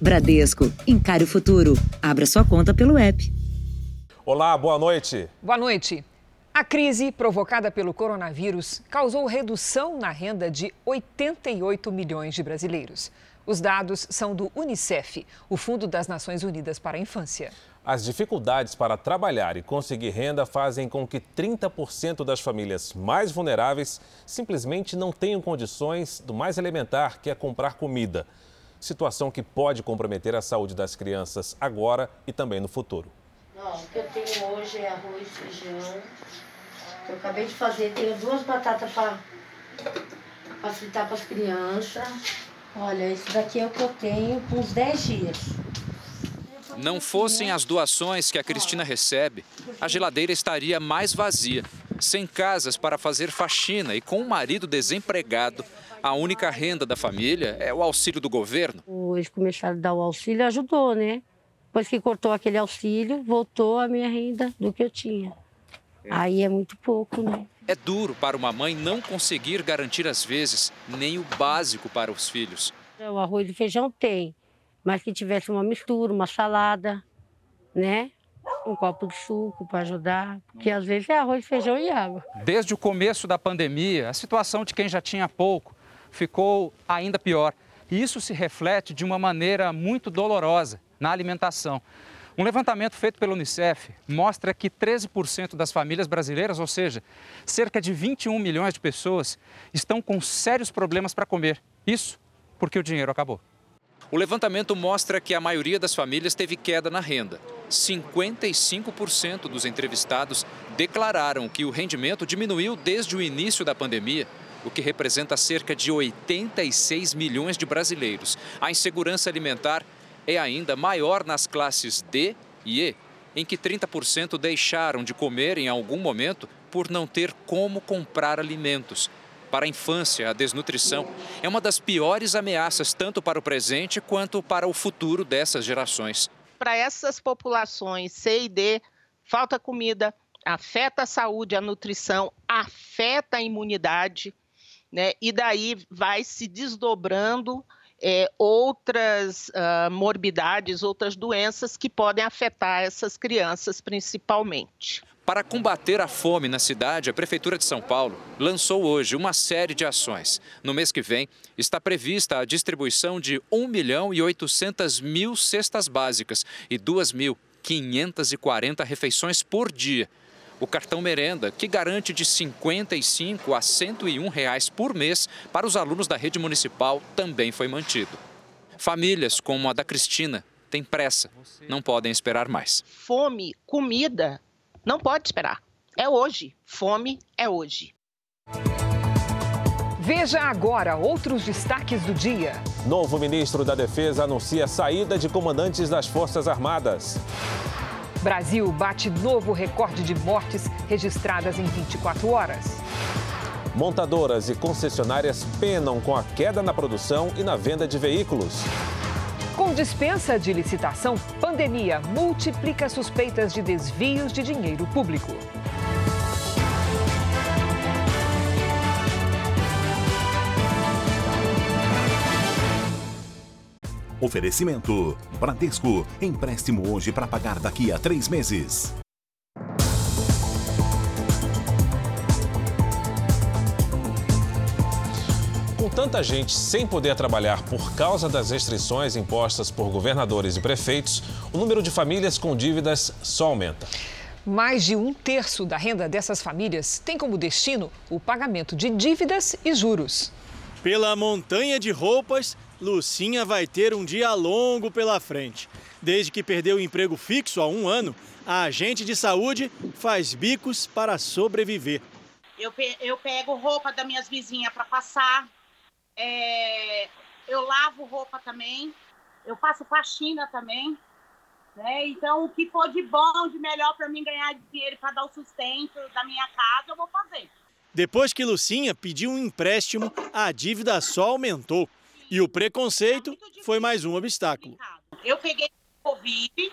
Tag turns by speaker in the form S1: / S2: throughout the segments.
S1: Bradesco, encare o futuro. Abra sua conta pelo app.
S2: Olá, boa noite.
S3: Boa noite. A crise provocada pelo coronavírus causou redução na renda de 88 milhões de brasileiros. Os dados são do Unicef, o Fundo das Nações Unidas para a Infância.
S2: As dificuldades para trabalhar e conseguir renda fazem com que 30% das famílias mais vulneráveis simplesmente não tenham condições do mais elementar, que é comprar comida situação que pode comprometer a saúde das crianças agora e também no futuro.
S4: Não, o que eu tenho hoje é arroz, feijão. Eu acabei de fazer, tenho duas batatas para fritar para as crianças. Olha, esse daqui é o que eu tenho por uns 10 dias.
S5: Não fossem as doações que a Cristina recebe, a geladeira estaria mais vazia, sem casas para fazer faxina e com o marido desempregado a única renda da família é o auxílio do governo.
S4: Eles começaram a dar o auxílio, ajudou, né? Depois que cortou aquele auxílio, voltou a minha renda do que eu tinha. Aí é muito pouco, né?
S5: É duro para uma mãe não conseguir garantir, às vezes, nem o básico para os filhos.
S4: O arroz e feijão tem, mas que tivesse uma mistura, uma salada, né? Um copo de suco para ajudar, porque às vezes é arroz, feijão e água.
S6: Desde o começo da pandemia, a situação de quem já tinha pouco ficou ainda pior. E isso se reflete de uma maneira muito dolorosa na alimentação. Um levantamento feito pela Unicef mostra que 13% das famílias brasileiras, ou seja, cerca de 21 milhões de pessoas, estão com sérios problemas para comer. Isso porque o dinheiro acabou.
S5: O levantamento mostra que a maioria das famílias teve queda na renda. 55% dos entrevistados declararam que o rendimento diminuiu desde o início da pandemia o que representa cerca de 86 milhões de brasileiros. A insegurança alimentar é ainda maior nas classes D e E, em que 30% deixaram de comer em algum momento por não ter como comprar alimentos. Para a infância, a desnutrição é uma das piores ameaças tanto para o presente quanto para o futuro dessas gerações.
S7: Para essas populações C e D, falta comida, afeta a saúde, a nutrição, afeta a imunidade, né? E daí vai se desdobrando é, outras uh, morbidades, outras doenças que podem afetar essas crianças principalmente.
S5: Para combater a fome na cidade, a Prefeitura de São Paulo lançou hoje uma série de ações. No mês que vem, está prevista a distribuição de 1 milhão e 800 mil cestas básicas e 2.540 refeições por dia o cartão merenda, que garante de 55 a 101 reais por mês para os alunos da rede municipal, também foi mantido. Famílias como a da Cristina têm pressa, não podem esperar mais.
S7: Fome, comida, não pode esperar. É hoje. Fome é hoje.
S3: Veja agora outros destaques do dia.
S2: Novo ministro da Defesa anuncia saída de comandantes das Forças Armadas.
S3: Brasil bate novo recorde de mortes registradas em 24 horas.
S2: Montadoras e concessionárias penam com a queda na produção e na venda de veículos.
S3: Com dispensa de licitação, pandemia multiplica suspeitas de desvios de dinheiro público.
S8: Oferecimento: Bradesco. Empréstimo hoje para pagar daqui a três meses.
S2: Com tanta gente sem poder trabalhar por causa das restrições impostas por governadores e prefeitos, o número de famílias com dívidas só aumenta.
S3: Mais de um terço da renda dessas famílias tem como destino o pagamento de dívidas e juros.
S9: Pela montanha de roupas, Lucinha vai ter um dia longo pela frente. Desde que perdeu o emprego fixo há um ano, a agente de saúde faz bicos para sobreviver.
S10: Eu, pe eu pego roupa das minhas vizinhas para passar, é... eu lavo roupa também, eu faço faxina também. Né? Então, o que for de bom, de melhor para mim ganhar dinheiro para dar o sustento da minha casa, eu vou fazer.
S9: Depois que Lucinha pediu um empréstimo, a dívida só aumentou. E o preconceito foi mais um obstáculo.
S10: Eu peguei Covid,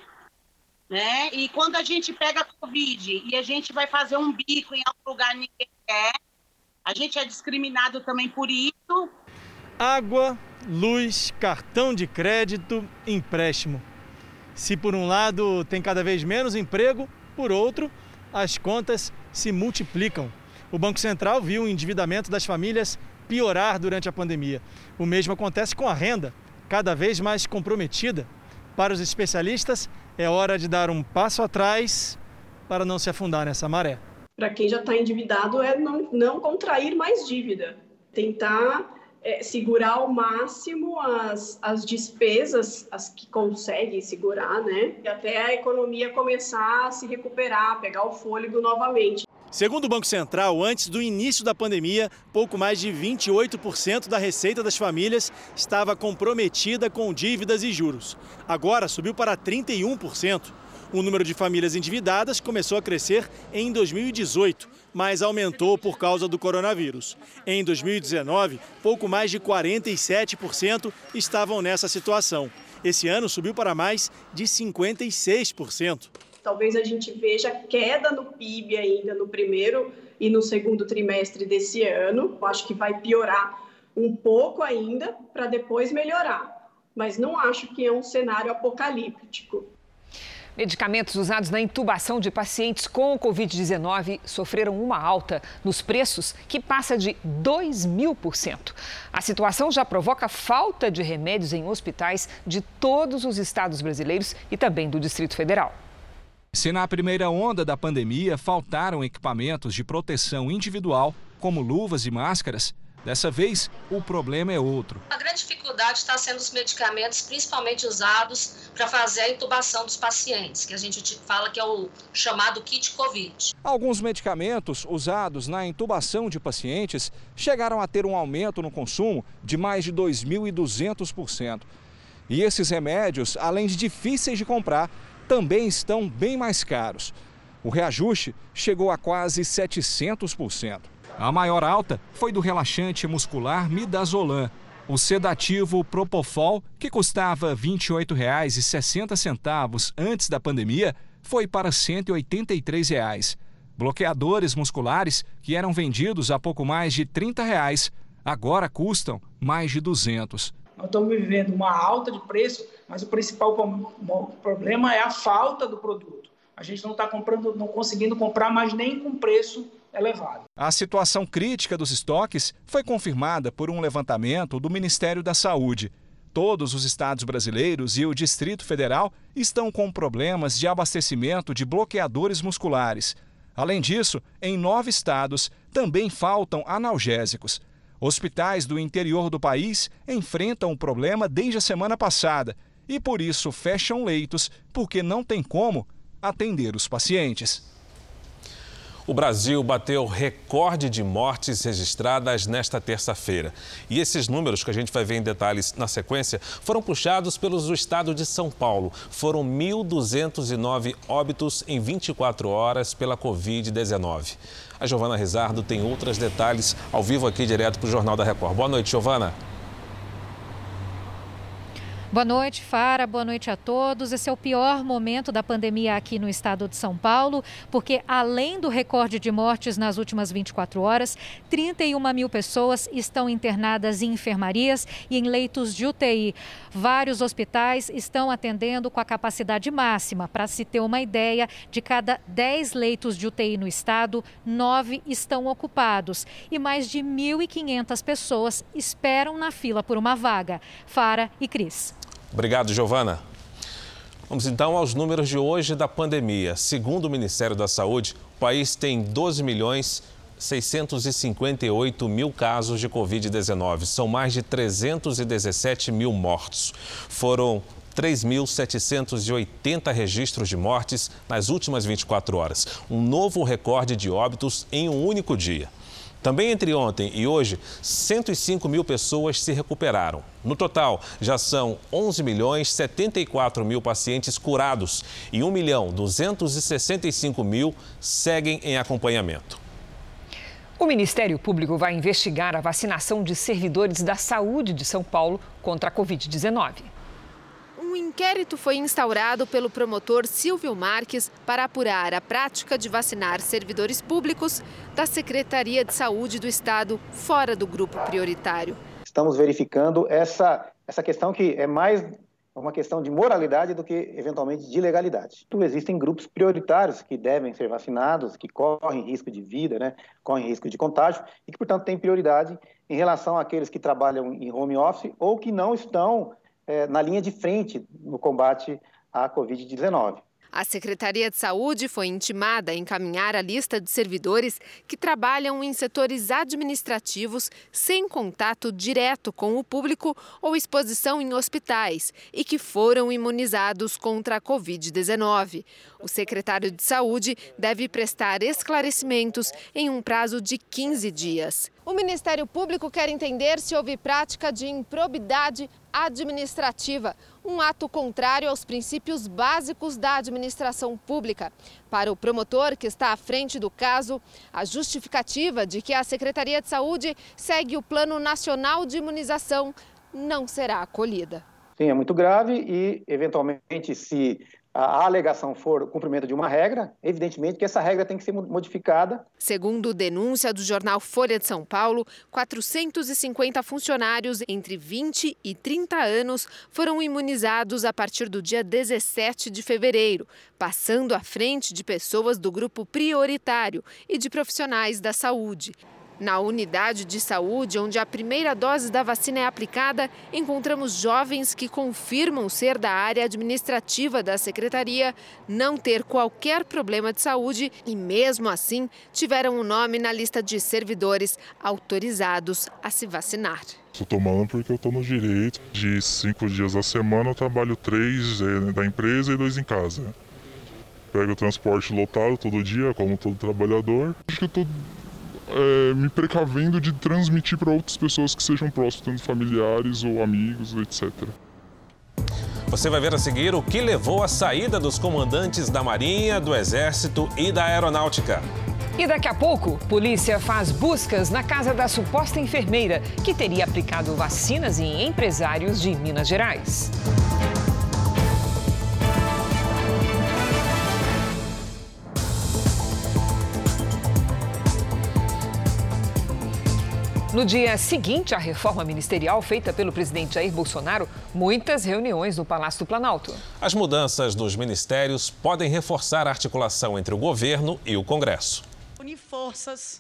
S10: né? E quando a gente pega Covid e a gente vai fazer um bico em algum lugar ninguém quer, a gente é discriminado também por isso.
S9: Água, luz, cartão de crédito, empréstimo. Se por um lado tem cada vez menos emprego, por outro, as contas se multiplicam. O Banco Central viu o endividamento das famílias piorar durante a pandemia. O mesmo acontece com a renda, cada vez mais comprometida. Para os especialistas, é hora de dar um passo atrás para não se afundar nessa maré.
S11: Para quem já está endividado, é não, não contrair mais dívida, tentar é, segurar ao máximo as, as despesas, as que conseguem segurar, né? E até a economia começar a se recuperar, pegar o fôlego novamente.
S9: Segundo o Banco Central, antes do início da pandemia, pouco mais de 28% da receita das famílias estava comprometida com dívidas e juros. Agora subiu para 31%. O número de famílias endividadas começou a crescer em 2018, mas aumentou por causa do coronavírus. Em 2019, pouco mais de 47% estavam nessa situação. Esse ano subiu para mais de 56%.
S11: Talvez a gente veja queda no PIB ainda no primeiro e no segundo trimestre desse ano. Eu acho que vai piorar um pouco ainda para depois melhorar. Mas não acho que é um cenário apocalíptico.
S3: Medicamentos usados na intubação de pacientes com Covid-19 sofreram uma alta nos preços que passa de 2 mil por cento. A situação já provoca falta de remédios em hospitais de todos os estados brasileiros e também do Distrito Federal.
S12: Se na primeira onda da pandemia faltaram equipamentos de proteção individual, como luvas e máscaras, Dessa vez, o problema é outro.
S13: A grande dificuldade está sendo os medicamentos, principalmente usados para fazer a intubação dos pacientes, que a gente fala que é o chamado kit COVID.
S12: Alguns medicamentos usados na intubação de pacientes chegaram a ter um aumento no consumo de mais de 2.200%. E esses remédios, além de difíceis de comprar, também estão bem mais caros. O reajuste chegou a quase 700%. A maior alta foi do relaxante muscular Midazolam, o sedativo Propofol, que custava R$ 28,60 antes da pandemia, foi para 183 reais. Bloqueadores musculares, que eram vendidos a pouco mais de 30 reais, agora custam mais de R$ 200.
S14: Nós estamos vivendo uma alta de preço, mas o principal problema é a falta do produto. A gente não está comprando, não conseguindo comprar mais nem com preço elevado.
S12: A situação crítica dos estoques foi confirmada por um levantamento do Ministério da Saúde. Todos os estados brasileiros e o Distrito Federal estão com problemas de abastecimento de bloqueadores musculares. Além disso, em nove estados também faltam analgésicos. Hospitais do interior do país enfrentam o problema desde a semana passada e, por isso, fecham leitos porque não tem como atender os pacientes.
S2: O Brasil bateu recorde de mortes registradas nesta terça-feira. E esses números que a gente vai ver em detalhes na sequência foram puxados pelos do estado de São Paulo. Foram 1.209 óbitos em 24 horas pela Covid-19. A Giovana Rizardo tem outros detalhes ao vivo aqui direto para o Jornal da Record. Boa noite, Giovana.
S15: Boa noite, Fara. Boa noite a todos. Esse é o pior momento da pandemia aqui no estado de São Paulo, porque além do recorde de mortes nas últimas 24 horas, 31 mil pessoas estão internadas em enfermarias e em leitos de UTI. Vários hospitais estão atendendo com a capacidade máxima. Para se ter uma ideia, de cada 10 leitos de UTI no estado, 9 estão ocupados e mais de 1.500 pessoas esperam na fila por uma vaga. Fara e Cris.
S2: Obrigado, Giovana. Vamos então aos números de hoje da pandemia. Segundo o Ministério da Saúde, o país tem 12 milhões 658 mil casos de Covid-19. São mais de 317 mil mortos. Foram 3.780 registros de mortes nas últimas 24 horas. Um novo recorde de óbitos em um único dia. Também entre ontem e hoje, 105 mil pessoas se recuperaram. No total, já são 11 milhões 74 mil pacientes curados e 1 milhão 265 mil seguem em acompanhamento.
S3: O Ministério Público vai investigar a vacinação de servidores da saúde de São Paulo contra a Covid-19
S16: um inquérito foi instaurado pelo promotor Silvio Marques para apurar a prática de vacinar servidores públicos da Secretaria de Saúde do Estado fora do grupo prioritário.
S17: estamos verificando essa, essa questão que é mais uma questão de moralidade do que, eventualmente, de legalidade. Então, existem grupos prioritários que devem ser vacinados, que correm risco de vida, né, correm risco de contágio e que, portanto, têm prioridade em relação àqueles que trabalham em home office ou que não estão é, na linha de frente no combate à Covid-19.
S16: A Secretaria de Saúde foi intimada a encaminhar a lista de servidores que trabalham em setores administrativos sem contato direto com o público ou exposição em hospitais e que foram imunizados contra a Covid-19. O secretário de Saúde deve prestar esclarecimentos em um prazo de 15 dias. O Ministério Público quer entender se houve prática de improbidade administrativa, um ato contrário aos princípios básicos da administração pública. Para o promotor que está à frente do caso, a justificativa de que a Secretaria de Saúde segue o Plano Nacional de Imunização não será acolhida.
S17: Sim, é muito grave e, eventualmente, se a alegação for o cumprimento de uma regra, evidentemente que essa regra tem que ser modificada.
S16: Segundo denúncia do jornal Folha de São Paulo, 450 funcionários entre 20 e 30 anos foram imunizados a partir do dia 17 de fevereiro, passando à frente de pessoas do grupo prioritário e de profissionais da saúde. Na unidade de saúde, onde a primeira dose da vacina é aplicada, encontramos jovens que confirmam ser da área administrativa da secretaria, não ter qualquer problema de saúde e, mesmo assim, tiveram o um nome na lista de servidores autorizados a se vacinar.
S18: Estou tomando porque eu estou no direito. De cinco dias a semana, eu trabalho três é, da empresa e dois em casa. Pego o transporte lotado todo dia, como todo trabalhador. Acho que eu estou é, me precavendo de transmitir para outras pessoas que sejam próximas, tanto familiares ou amigos, etc.
S2: Você vai ver a seguir o que levou à saída dos comandantes da Marinha, do Exército e da Aeronáutica.
S3: E daqui a pouco, polícia faz buscas na casa da suposta enfermeira que teria aplicado vacinas em empresários de Minas Gerais. No dia seguinte à reforma ministerial feita pelo presidente Jair Bolsonaro, muitas reuniões no Palácio do Planalto.
S2: As mudanças dos ministérios podem reforçar a articulação entre o governo e o Congresso.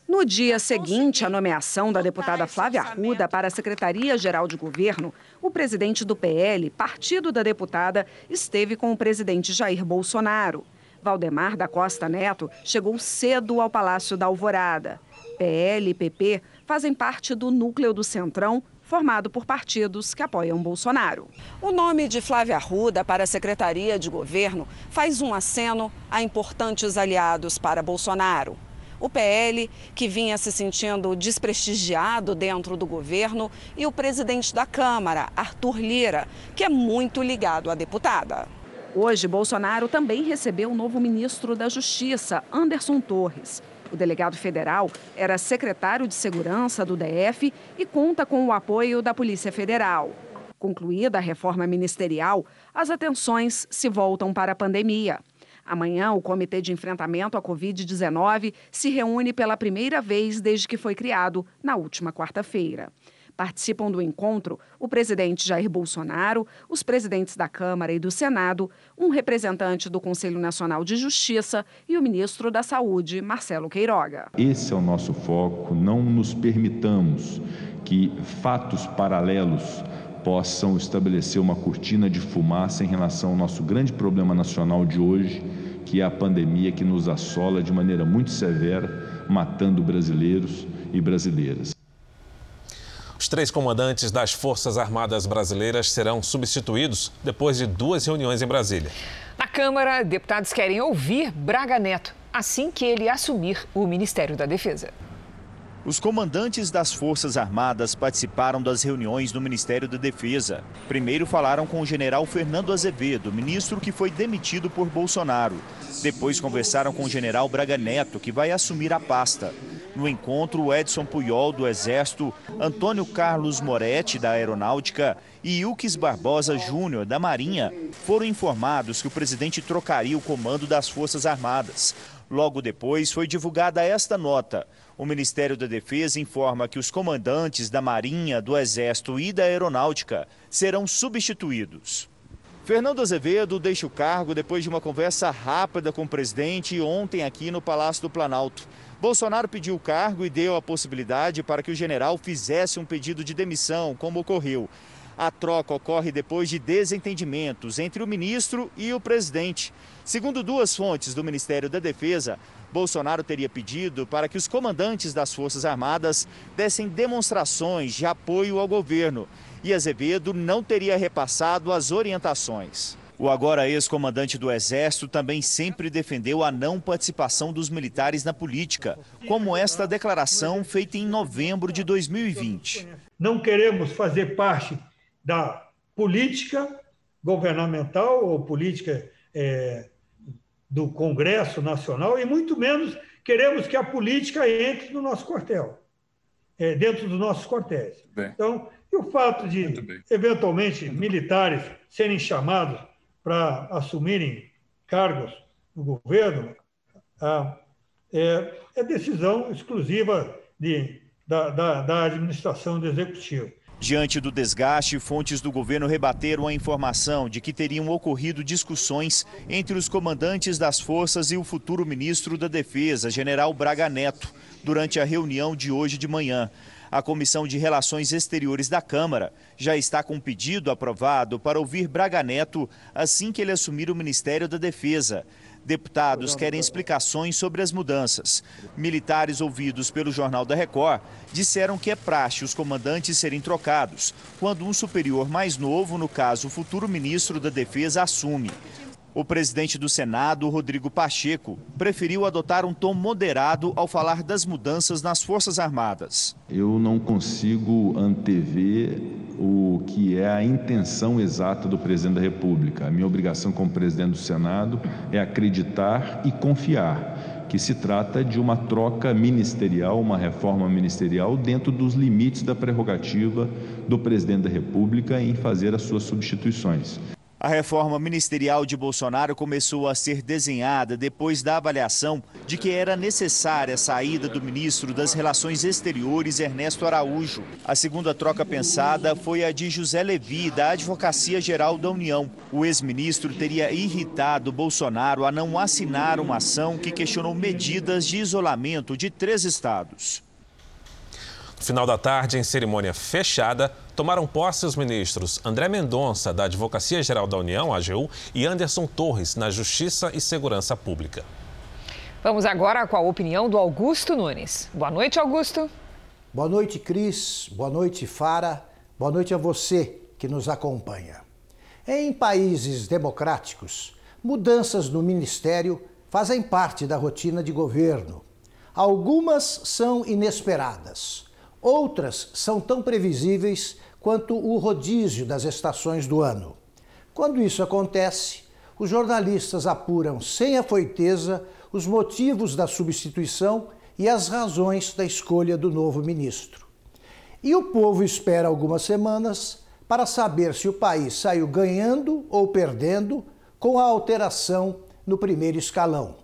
S19: No dia seguinte à nomeação da deputada Flávia Arruda para a Secretaria-Geral de Governo, o presidente do PL, partido da deputada, esteve com o presidente Jair Bolsonaro. Valdemar da Costa Neto chegou cedo ao Palácio da Alvorada. PL e PP fazem parte do núcleo do Centrão, formado por partidos que apoiam Bolsonaro. O nome de Flávia Arruda para a Secretaria de Governo faz um aceno a importantes aliados para Bolsonaro. O PL, que vinha se sentindo desprestigiado dentro do governo, e o presidente da Câmara, Arthur Lira, que é muito ligado à deputada. Hoje, Bolsonaro também recebeu o novo ministro da Justiça, Anderson Torres. O delegado federal era secretário de segurança do DF e conta com o apoio da Polícia Federal. Concluída a reforma ministerial, as atenções se voltam para a pandemia. Amanhã, o Comitê de Enfrentamento à Covid-19 se reúne pela primeira vez desde que foi criado, na última quarta-feira. Participam do encontro o presidente Jair Bolsonaro, os presidentes da Câmara e do Senado, um representante do Conselho Nacional de Justiça e o ministro da Saúde, Marcelo Queiroga.
S20: Esse é o nosso foco. Não nos permitamos que fatos paralelos possam estabelecer uma cortina de fumaça em relação ao nosso grande problema nacional de hoje, que é a pandemia que nos assola de maneira muito severa, matando brasileiros e brasileiras.
S2: Os três comandantes das Forças Armadas Brasileiras serão substituídos depois de duas reuniões em Brasília.
S3: Na Câmara, deputados querem ouvir Braga Neto assim que ele assumir o Ministério da Defesa.
S21: Os comandantes das Forças Armadas participaram das reuniões no Ministério da Defesa. Primeiro falaram com o general Fernando Azevedo, ministro que foi demitido por Bolsonaro. Depois conversaram com o general Braga Neto, que vai assumir a pasta. No encontro, Edson Puyol, do Exército, Antônio Carlos Moretti, da Aeronáutica, e Ilques Barbosa Júnior, da Marinha, foram informados que o presidente trocaria o comando das Forças Armadas. Logo depois foi divulgada esta nota. O Ministério da Defesa informa que os comandantes da Marinha, do Exército e da Aeronáutica serão substituídos. Fernando Azevedo deixa o cargo depois de uma conversa rápida com o presidente ontem aqui no Palácio do Planalto. Bolsonaro pediu o cargo e deu a possibilidade para que o general fizesse um pedido de demissão, como ocorreu. A troca ocorre depois de desentendimentos entre o ministro e o presidente. Segundo duas fontes do Ministério da Defesa, Bolsonaro teria pedido para que os comandantes das Forças Armadas dessem demonstrações de apoio ao governo e Azevedo não teria repassado as orientações. O agora ex-comandante do Exército também sempre defendeu a não participação dos militares na política, como esta declaração feita em novembro de 2020.
S22: Não queremos fazer parte da política governamental ou política é, do Congresso Nacional e muito menos queremos que a política entre no nosso quartel, é, dentro dos nossos quartéis. Bem. Então, e o fato de, eventualmente, militares serem chamados para assumirem cargos no governo ah, é, é, decisão exclusiva de, da, da, da administração do executivo.
S21: Diante do desgaste, fontes do governo rebateram a informação de que teriam ocorrido discussões entre os comandantes das forças e o futuro ministro da Defesa, general Braga Neto, durante a reunião de hoje de manhã. A Comissão de Relações Exteriores da Câmara já está com um pedido aprovado para ouvir Braga Neto assim que ele assumir o Ministério da Defesa. Deputados querem explicações sobre as mudanças. Militares ouvidos pelo Jornal da Record disseram que é praxe os comandantes serem trocados quando um superior mais novo, no caso o futuro ministro da Defesa, assume. O presidente do Senado, Rodrigo Pacheco, preferiu adotar um tom moderado ao falar das mudanças nas Forças Armadas.
S20: Eu não consigo antever o que é a intenção exata do presidente da República. A minha obrigação como presidente do Senado é acreditar e confiar que se trata de uma troca ministerial, uma reforma ministerial dentro dos limites da prerrogativa do presidente da República em fazer as suas substituições.
S21: A reforma ministerial de Bolsonaro começou a ser desenhada depois da avaliação de que era necessária a saída do ministro das Relações Exteriores, Ernesto Araújo. A segunda troca pensada foi a de José Levi, da Advocacia Geral da União. O ex-ministro teria irritado Bolsonaro a não assinar uma ação que questionou medidas de isolamento de três estados.
S2: No final da tarde, em cerimônia fechada, tomaram posse os ministros André Mendonça, da Advocacia Geral da União, AGU, e Anderson Torres, na Justiça e Segurança Pública.
S3: Vamos agora com a opinião do Augusto Nunes. Boa noite, Augusto.
S23: Boa noite, Cris. Boa noite, Fara. Boa noite a você que nos acompanha. Em países democráticos, mudanças no ministério fazem parte da rotina de governo. Algumas são inesperadas, outras são tão previsíveis quanto o rodízio das estações do ano. Quando isso acontece, os jornalistas apuram sem afoiteza os motivos da substituição e as razões da escolha do novo ministro. E o povo espera algumas semanas para saber se o país saiu ganhando ou perdendo com a alteração no primeiro escalão.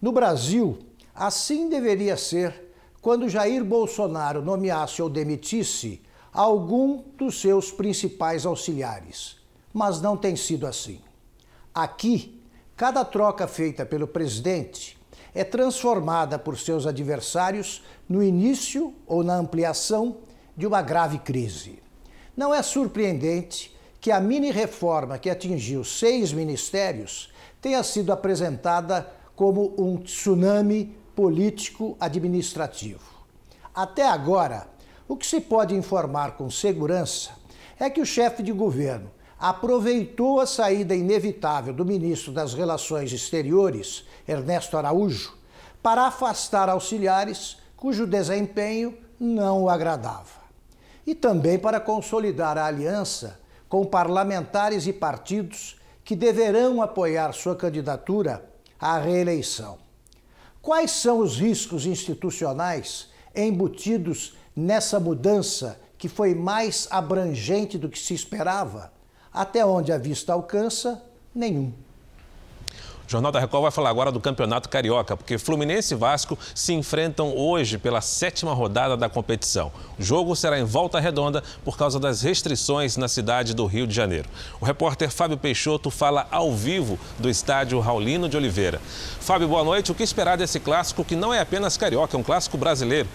S23: No Brasil, assim deveria ser quando Jair Bolsonaro nomeasse ou demitisse algum dos seus principais auxiliares, mas não tem sido assim. Aqui, cada troca feita pelo presidente é transformada por seus adversários no início ou na ampliação de uma grave crise. Não é surpreendente que a mini-reforma que atingiu seis ministérios tenha sido apresentada como um tsunami político-administrativo. Até agora, o que se pode informar com segurança é que o chefe de governo aproveitou a saída inevitável do ministro das Relações Exteriores, Ernesto Araújo, para afastar auxiliares cujo desempenho não o agradava. E também para consolidar a aliança com parlamentares e partidos que deverão apoiar sua candidatura à reeleição. Quais são os riscos institucionais embutidos nessa mudança que foi mais abrangente do que se esperava, até onde a vista alcança, nenhum.
S2: Jornal da Record vai falar agora do Campeonato Carioca, porque Fluminense e Vasco se enfrentam hoje pela sétima rodada da competição. O jogo será em volta redonda por causa das restrições na cidade do Rio de Janeiro. O repórter Fábio Peixoto fala ao vivo do estádio Raulino de Oliveira. Fábio, boa noite. O que esperar desse clássico que não é apenas carioca, é um clássico brasileiro?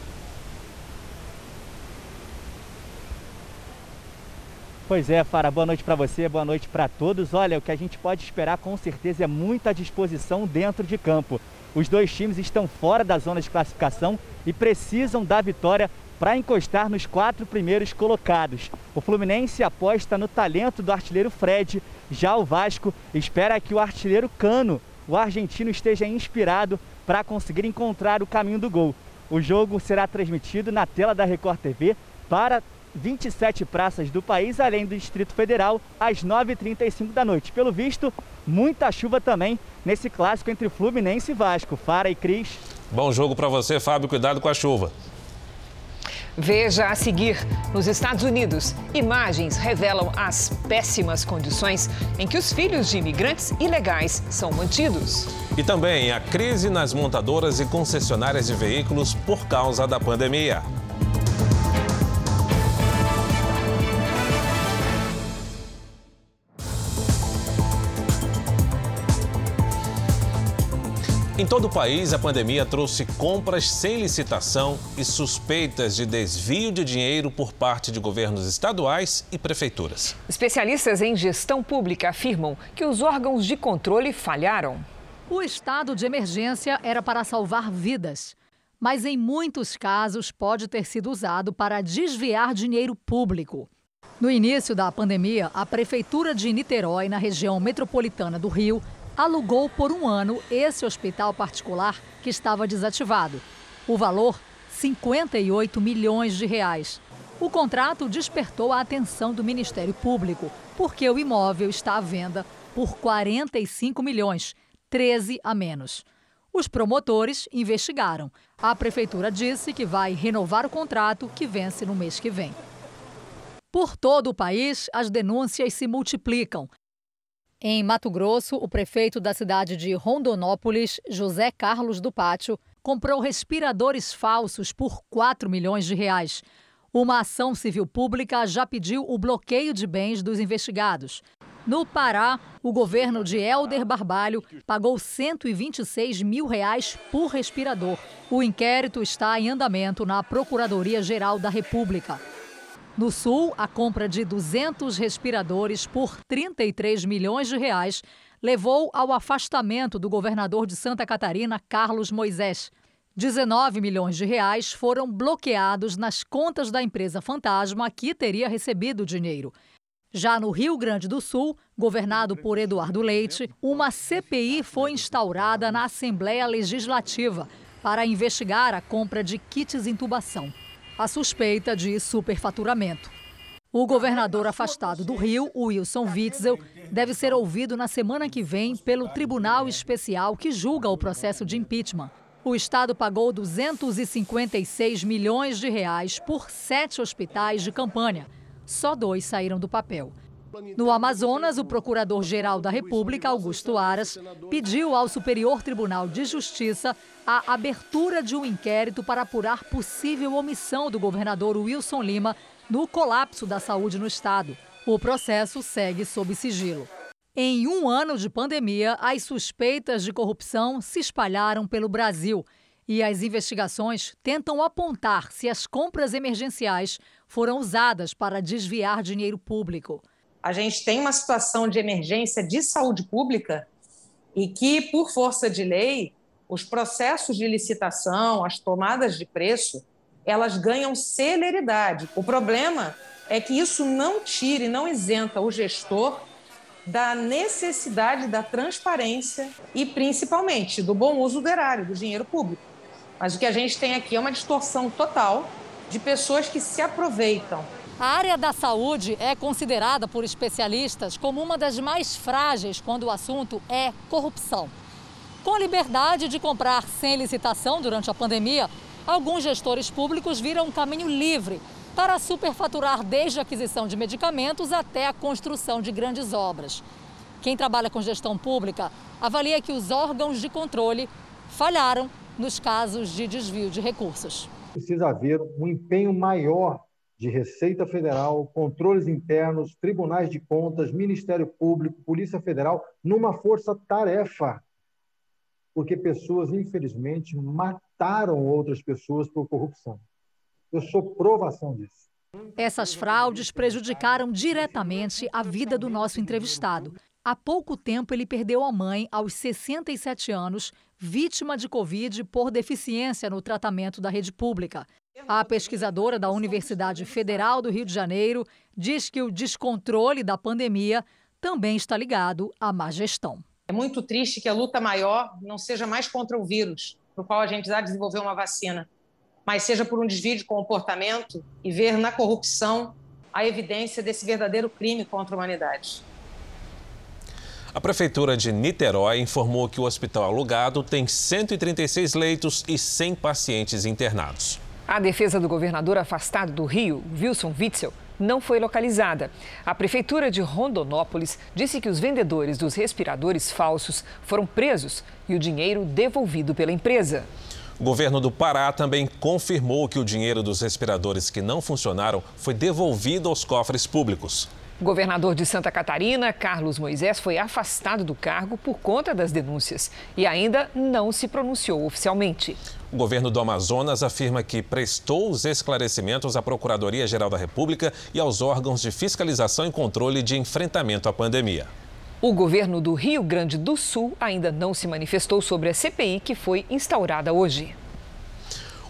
S24: Pois é, Fara, boa noite para você, boa noite para todos. Olha, o que a gente pode esperar com certeza é muita disposição dentro de campo. Os dois times estão fora da zona de classificação e precisam da vitória para encostar nos quatro primeiros colocados. O Fluminense aposta no talento do artilheiro Fred, já o Vasco espera que o artilheiro Cano, o argentino, esteja inspirado para conseguir encontrar o caminho do gol. O jogo será transmitido na tela da Record TV para 27 praças do país, além do Distrito Federal, às 9h35 da noite. Pelo visto, muita chuva também nesse clássico entre Fluminense e Vasco. Fara e Cris.
S2: Bom jogo para você, Fábio. Cuidado com a chuva.
S3: Veja a seguir: nos Estados Unidos, imagens revelam as péssimas condições em que os filhos de imigrantes ilegais são mantidos.
S2: E também a crise nas montadoras e concessionárias de veículos por causa da pandemia. Em todo o país, a pandemia trouxe compras sem licitação e suspeitas de desvio de dinheiro por parte de governos estaduais e prefeituras.
S3: Especialistas em gestão pública afirmam que os órgãos de controle falharam.
S25: O estado de emergência era para salvar vidas, mas em muitos casos pode ter sido usado para desviar dinheiro público. No início da pandemia, a Prefeitura de Niterói, na região metropolitana do Rio, alugou por um ano esse hospital particular que estava desativado. O valor, 58 milhões de reais. O contrato despertou a atenção do Ministério Público, porque o imóvel está à venda por 45 milhões, 13 a menos. Os promotores investigaram. A prefeitura disse que vai renovar o contrato que vence no mês que vem. Por todo o país, as denúncias se multiplicam. Em Mato Grosso, o prefeito da cidade de Rondonópolis, José Carlos do Pátio, comprou respiradores falsos por 4 milhões de reais. Uma ação civil pública já pediu o bloqueio de bens dos investigados. No Pará, o governo de Helder Barbalho pagou 126 mil reais por respirador. O inquérito está em andamento na Procuradoria-Geral da República. No Sul, a compra de 200 respiradores por 33 milhões de reais levou ao afastamento do governador de Santa Catarina, Carlos Moisés. 19 milhões de reais foram bloqueados nas contas da empresa fantasma que teria recebido o dinheiro. Já no Rio Grande do Sul, governado por Eduardo Leite, uma CPI foi instaurada na Assembleia Legislativa para investigar a compra de kits intubação a suspeita de superfaturamento. O governador afastado do Rio, Wilson Witzel, deve ser ouvido na semana que vem pelo Tribunal Especial que julga o processo de impeachment. O Estado pagou 256 milhões de reais por sete hospitais de campanha. Só dois saíram do papel. No Amazonas, o Procurador-Geral da República, Augusto Aras, pediu ao Superior Tribunal de Justiça a abertura de um inquérito para apurar possível omissão do governador Wilson Lima no colapso da saúde no estado. O processo segue sob sigilo. Em um ano de pandemia, as suspeitas de corrupção se espalharam pelo Brasil e as investigações tentam apontar se as compras emergenciais foram usadas para desviar dinheiro público
S26: a gente tem uma situação de emergência de saúde pública e que, por força de lei, os processos de licitação, as tomadas de preço, elas ganham celeridade. O problema é que isso não tira e não isenta o gestor da necessidade da transparência e, principalmente, do bom uso do erário, do dinheiro público. Mas o que a gente tem aqui é uma distorção total de pessoas que se aproveitam
S25: a área da saúde é considerada por especialistas como uma das mais frágeis quando o assunto é corrupção. Com a liberdade de comprar sem licitação durante a pandemia, alguns gestores públicos viram um caminho livre para superfaturar desde a aquisição de medicamentos até a construção de grandes obras. Quem trabalha com gestão pública avalia que os órgãos de controle falharam nos casos de desvio de recursos.
S27: Precisa haver um empenho maior de Receita Federal, controles internos, tribunais de contas, Ministério Público, Polícia Federal, numa força-tarefa. Porque pessoas, infelizmente, mataram outras pessoas por corrupção. Eu sou provação disso.
S25: Essas fraudes prejudicaram diretamente a vida do nosso entrevistado. Há pouco tempo, ele perdeu a mãe aos 67 anos, vítima de Covid por deficiência no tratamento da rede pública. A pesquisadora da Universidade Federal do Rio de Janeiro diz que o descontrole da pandemia também está ligado à má gestão.
S26: É muito triste que a luta maior não seja mais contra o vírus, para o qual a gente já desenvolveu uma vacina, mas seja por um desvio de comportamento e ver na corrupção a evidência desse verdadeiro crime contra a humanidade.
S2: A Prefeitura de Niterói informou que o hospital alugado tem 136 leitos e 100 pacientes internados.
S3: A defesa do governador afastado do Rio, Wilson Witzel, não foi localizada. A Prefeitura de Rondonópolis disse que os vendedores dos respiradores falsos foram presos e o dinheiro devolvido pela empresa.
S2: O governo do Pará também confirmou que o dinheiro dos respiradores que não funcionaram foi devolvido aos cofres públicos.
S3: O governador de Santa Catarina, Carlos Moisés, foi afastado do cargo por conta das denúncias e ainda não se pronunciou oficialmente.
S2: O governo do Amazonas afirma que prestou os esclarecimentos à Procuradoria-Geral da República e aos órgãos de fiscalização e controle de enfrentamento à pandemia.
S3: O governo do Rio Grande do Sul ainda não se manifestou sobre a CPI que foi instaurada hoje.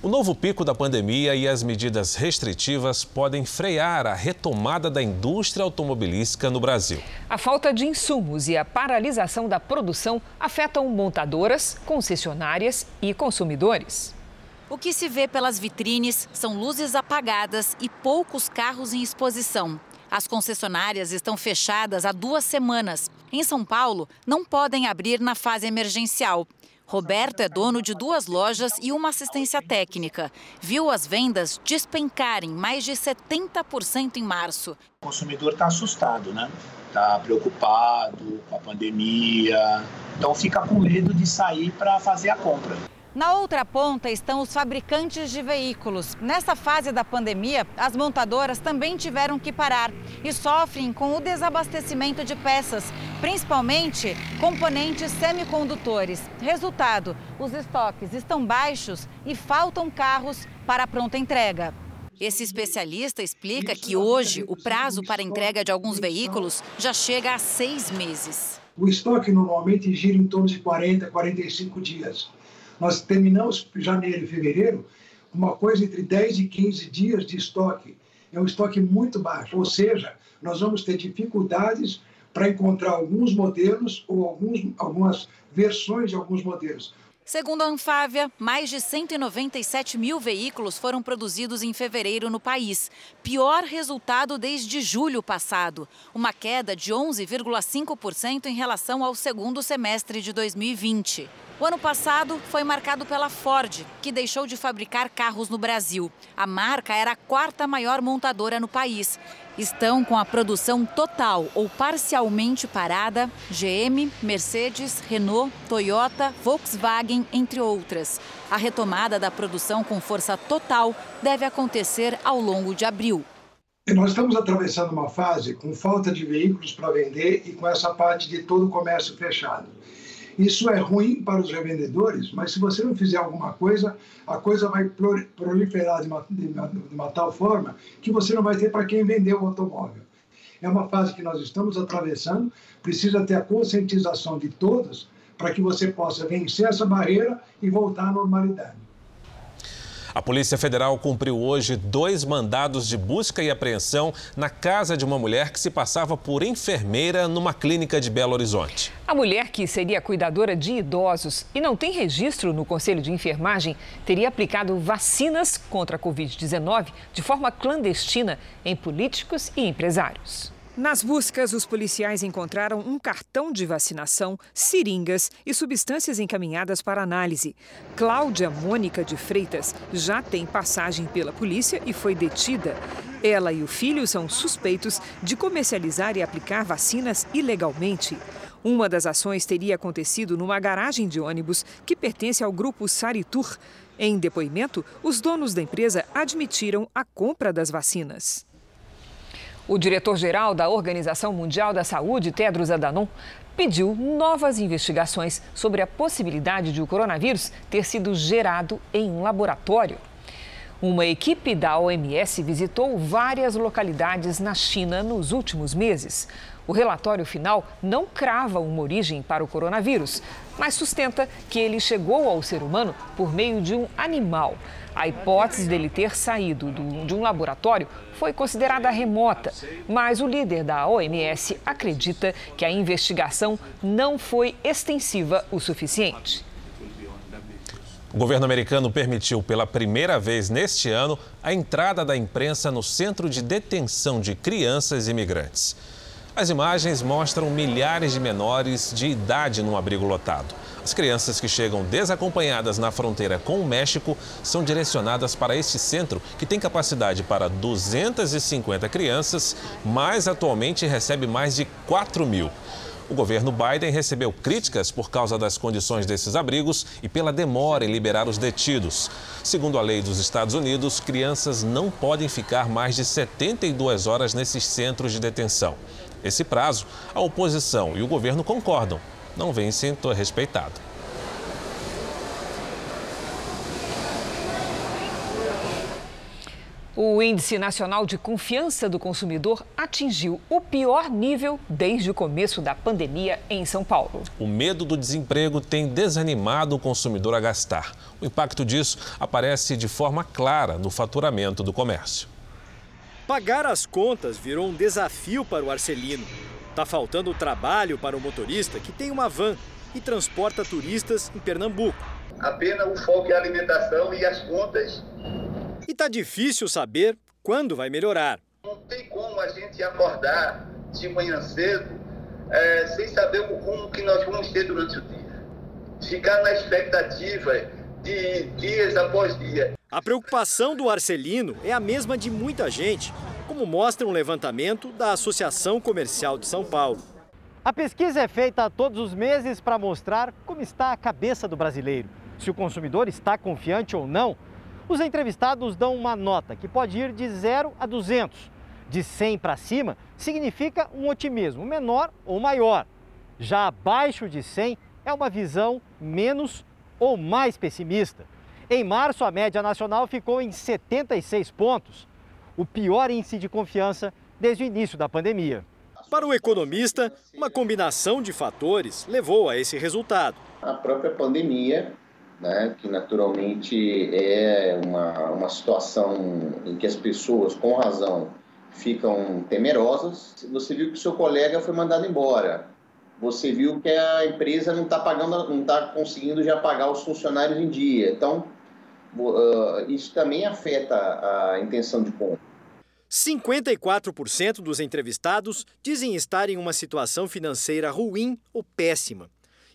S2: O novo pico da pandemia e as medidas restritivas podem frear a retomada da indústria automobilística no Brasil.
S3: A falta de insumos e a paralisação da produção afetam montadoras, concessionárias e consumidores.
S28: O que se vê pelas vitrines são luzes apagadas e poucos carros em exposição. As concessionárias estão fechadas há duas semanas. Em São Paulo, não podem abrir na fase emergencial. Roberto é dono de duas lojas e uma assistência técnica. Viu as vendas despencarem mais de 70% em março.
S29: O consumidor está assustado, né? Está preocupado com a pandemia, então fica com medo de sair para fazer a compra.
S28: Na outra ponta estão os fabricantes de veículos. Nessa fase da pandemia, as montadoras também tiveram que parar e sofrem com o desabastecimento de peças, principalmente componentes semicondutores. Resultado: os estoques estão baixos e faltam carros para a pronta entrega. Esse especialista explica que hoje o prazo para entrega de alguns veículos já chega a seis meses.
S30: O estoque normalmente gira em torno de 40, 45 dias. Nós terminamos janeiro e fevereiro uma coisa entre 10 e 15 dias de estoque. É um estoque muito baixo, ou seja, nós vamos ter dificuldades para encontrar alguns modelos ou alguns, algumas versões de alguns modelos.
S28: Segundo a Anfávia, mais de 197 mil veículos foram produzidos em fevereiro no país. Pior resultado desde julho passado, uma queda de 11,5% em relação ao segundo semestre de 2020. O ano passado foi marcado pela Ford, que deixou de fabricar carros no Brasil. A marca era a quarta maior montadora no país. Estão com a produção total ou parcialmente parada GM, Mercedes, Renault, Toyota, Volkswagen, entre outras. A retomada da produção com força total deve acontecer ao longo de abril.
S30: Nós estamos atravessando uma fase com falta de veículos para vender e com essa parte de todo o comércio fechado. Isso é ruim para os revendedores, mas se você não fizer alguma coisa, a coisa vai proliferar de uma, de uma, de uma tal forma que você não vai ter para quem vender o automóvel. É uma fase que nós estamos atravessando, precisa ter a conscientização de todos para que você possa vencer essa barreira e voltar à normalidade.
S2: A Polícia Federal cumpriu hoje dois mandados de busca e apreensão na casa de uma mulher que se passava por enfermeira numa clínica de Belo Horizonte.
S3: A mulher, que seria cuidadora de idosos e não tem registro no Conselho de Enfermagem, teria aplicado vacinas contra a Covid-19 de forma clandestina em políticos e empresários. Nas buscas, os policiais encontraram um cartão de vacinação, seringas e substâncias encaminhadas para análise. Cláudia Mônica de Freitas já tem passagem pela polícia e foi detida. Ela e o filho são suspeitos de comercializar e aplicar vacinas ilegalmente. Uma das ações teria acontecido numa garagem de ônibus que pertence ao grupo Saritur. Em depoimento, os donos da empresa admitiram a compra das vacinas. O diretor-geral da Organização Mundial da Saúde, Tedros Adhanom, pediu novas investigações sobre a possibilidade de o coronavírus ter sido gerado em um laboratório. Uma equipe da OMS visitou várias localidades na China nos últimos meses. O relatório final não crava uma origem para o coronavírus, mas sustenta que ele chegou ao ser humano por meio de um animal. A hipótese dele ter saído de um laboratório foi considerada remota, mas o líder da OMS acredita que a investigação não foi extensiva o suficiente.
S2: O governo americano permitiu pela primeira vez neste ano a entrada da imprensa no centro de detenção de crianças imigrantes. As imagens mostram milhares de menores de idade num abrigo lotado. As crianças que chegam desacompanhadas na fronteira com o México são direcionadas para este centro, que tem capacidade para 250 crianças, mas atualmente recebe mais de 4 mil. O governo Biden recebeu críticas por causa das condições desses abrigos e pela demora em liberar os detidos. Segundo a lei dos Estados Unidos, crianças não podem ficar mais de 72 horas nesses centros de detenção. Esse prazo, a oposição e o governo concordam, não vem sendo respeitado.
S3: O Índice Nacional de Confiança do Consumidor atingiu o pior nível desde o começo da pandemia em São Paulo.
S2: O medo do desemprego tem desanimado o consumidor a gastar. O impacto disso aparece de forma clara no faturamento do comércio.
S27: Pagar as contas virou um desafio para o Arcelino. Está faltando trabalho para o motorista que tem uma van e transporta turistas em Pernambuco.
S31: Apenas o foco é a alimentação e as contas
S27: e tá difícil saber quando vai melhorar.
S31: Não tem como a gente acordar de manhã cedo é, sem saber o rumo que nós vamos ter durante o dia. Ficar na expectativa de dias após dia.
S27: A preocupação do Arcelino é a mesma de muita gente, como mostra um levantamento da Associação Comercial de São Paulo. A pesquisa é feita todos os meses para mostrar como está a cabeça do brasileiro, se o consumidor está confiante ou não os entrevistados dão uma nota que pode ir de 0 a 200. De 100 para cima significa um otimismo menor ou maior. Já abaixo de 100 é uma visão menos ou mais pessimista. Em março, a média nacional ficou em 76 pontos, o pior índice de confiança desde o início da pandemia. Para o economista, uma combinação de fatores levou a esse resultado.
S31: A própria pandemia né, que naturalmente é uma, uma situação em que as pessoas, com razão, ficam temerosas. Você viu que o seu colega foi mandado embora. Você viu que a empresa não está pagando, não está conseguindo já pagar os funcionários em dia. Então, isso também afeta a intenção de compra.
S27: 54% dos entrevistados dizem estar em uma situação financeira ruim ou péssima.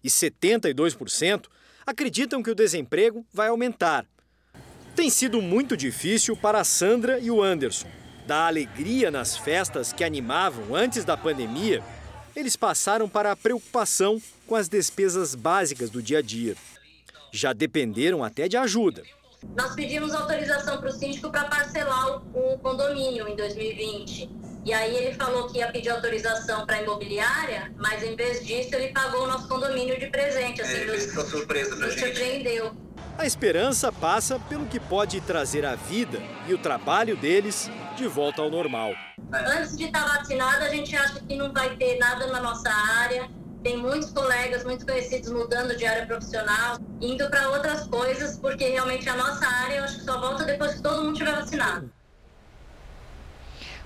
S27: E 72% acreditam que o desemprego vai aumentar. Tem sido muito difícil para a Sandra e o Anderson. Da alegria nas festas que animavam antes da pandemia, eles passaram para a preocupação com as despesas básicas do dia a dia. Já dependeram até de ajuda.
S32: Nós pedimos autorização para o síndico para parcelar o condomínio em 2020. E aí ele falou que ia pedir autorização para a imobiliária, mas em vez disso ele pagou o nosso condomínio de presente. Assim, é, nos,
S31: foi surpresa pra
S32: nos gente. surpreendeu.
S27: A esperança passa pelo que pode trazer a vida e o trabalho deles de volta ao normal.
S32: Antes de estar vacinado, a gente acha que não vai ter nada na nossa área. Tem muitos colegas, muitos conhecidos mudando de área profissional, indo para outras coisas, porque realmente a nossa área eu acho que só volta depois que todo mundo tiver vacinado.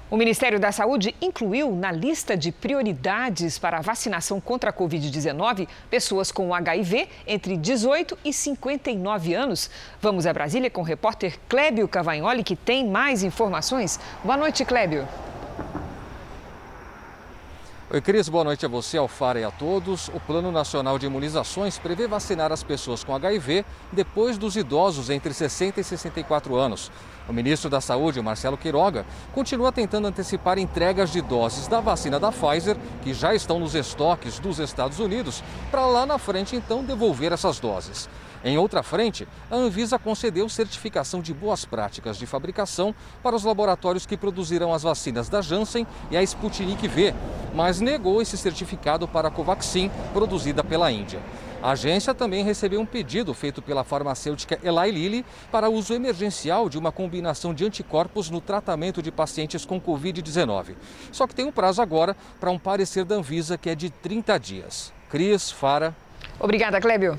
S3: O Ministério da Saúde incluiu na lista de prioridades para a vacinação contra a Covid-19 pessoas com HIV entre 18 e 59 anos. Vamos a Brasília com o repórter Clébio Cavagnoli, que tem mais informações. Boa noite, Clébio.
S33: Oi, Cris, boa noite a você, ao Fara e a todos. O Plano Nacional de Imunizações prevê vacinar as pessoas com HIV depois dos idosos entre 60 e 64 anos. O ministro da Saúde, Marcelo Queiroga, continua tentando antecipar entregas de doses da vacina da Pfizer, que já estão nos estoques dos Estados Unidos, para lá na frente então devolver essas doses. Em outra frente, a Anvisa concedeu certificação de boas práticas de fabricação para os laboratórios que produzirão as vacinas da Janssen e a Sputnik V, mas negou esse certificado para a Covaxin, produzida pela Índia. A agência também recebeu um pedido feito pela farmacêutica Eli Lilly para uso emergencial de uma combinação de anticorpos no tratamento de pacientes com Covid-19. Só que tem um prazo agora para um parecer da Anvisa que é de 30 dias. Cris, Fara.
S3: Obrigada, Clébio.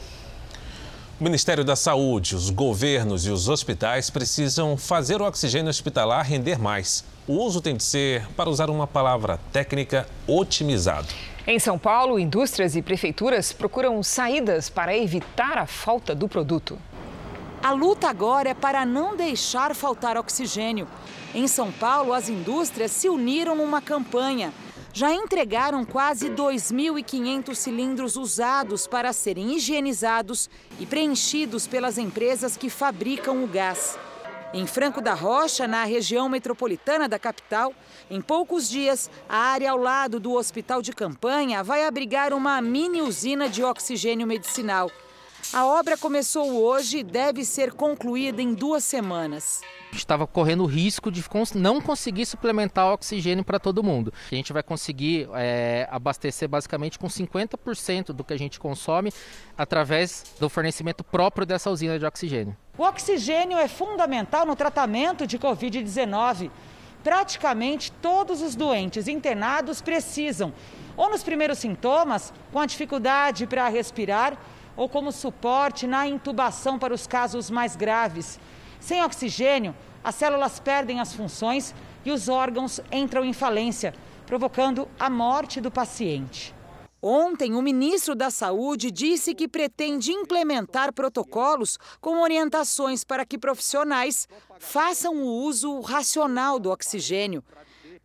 S2: O Ministério da Saúde, os governos e os hospitais precisam fazer o oxigênio hospitalar render mais. O uso tem de ser, para usar uma palavra técnica, otimizado.
S3: Em São Paulo, indústrias e prefeituras procuram saídas para evitar a falta do produto.
S34: A luta agora é para não deixar faltar oxigênio. Em São Paulo, as indústrias se uniram numa campanha já entregaram quase 2.500 cilindros usados para serem higienizados e preenchidos pelas empresas que fabricam o gás. Em Franco da Rocha, na região metropolitana da capital, em poucos dias, a área ao lado do hospital de campanha vai abrigar uma mini usina de oxigênio medicinal. A obra começou hoje e deve ser concluída em duas semanas
S35: estava correndo o risco de não conseguir suplementar oxigênio para todo mundo. A gente vai conseguir é, abastecer basicamente com 50% do que a gente consome através do fornecimento próprio dessa usina de oxigênio.
S34: O oxigênio é fundamental no tratamento de Covid-19. Praticamente todos os doentes internados precisam, ou nos primeiros sintomas, com a dificuldade para respirar, ou como suporte na intubação para os casos mais graves. Sem oxigênio, as células perdem as funções e os órgãos entram em falência, provocando a morte do paciente. Ontem, o ministro da Saúde disse que pretende implementar protocolos com orientações para que profissionais façam o uso racional do oxigênio,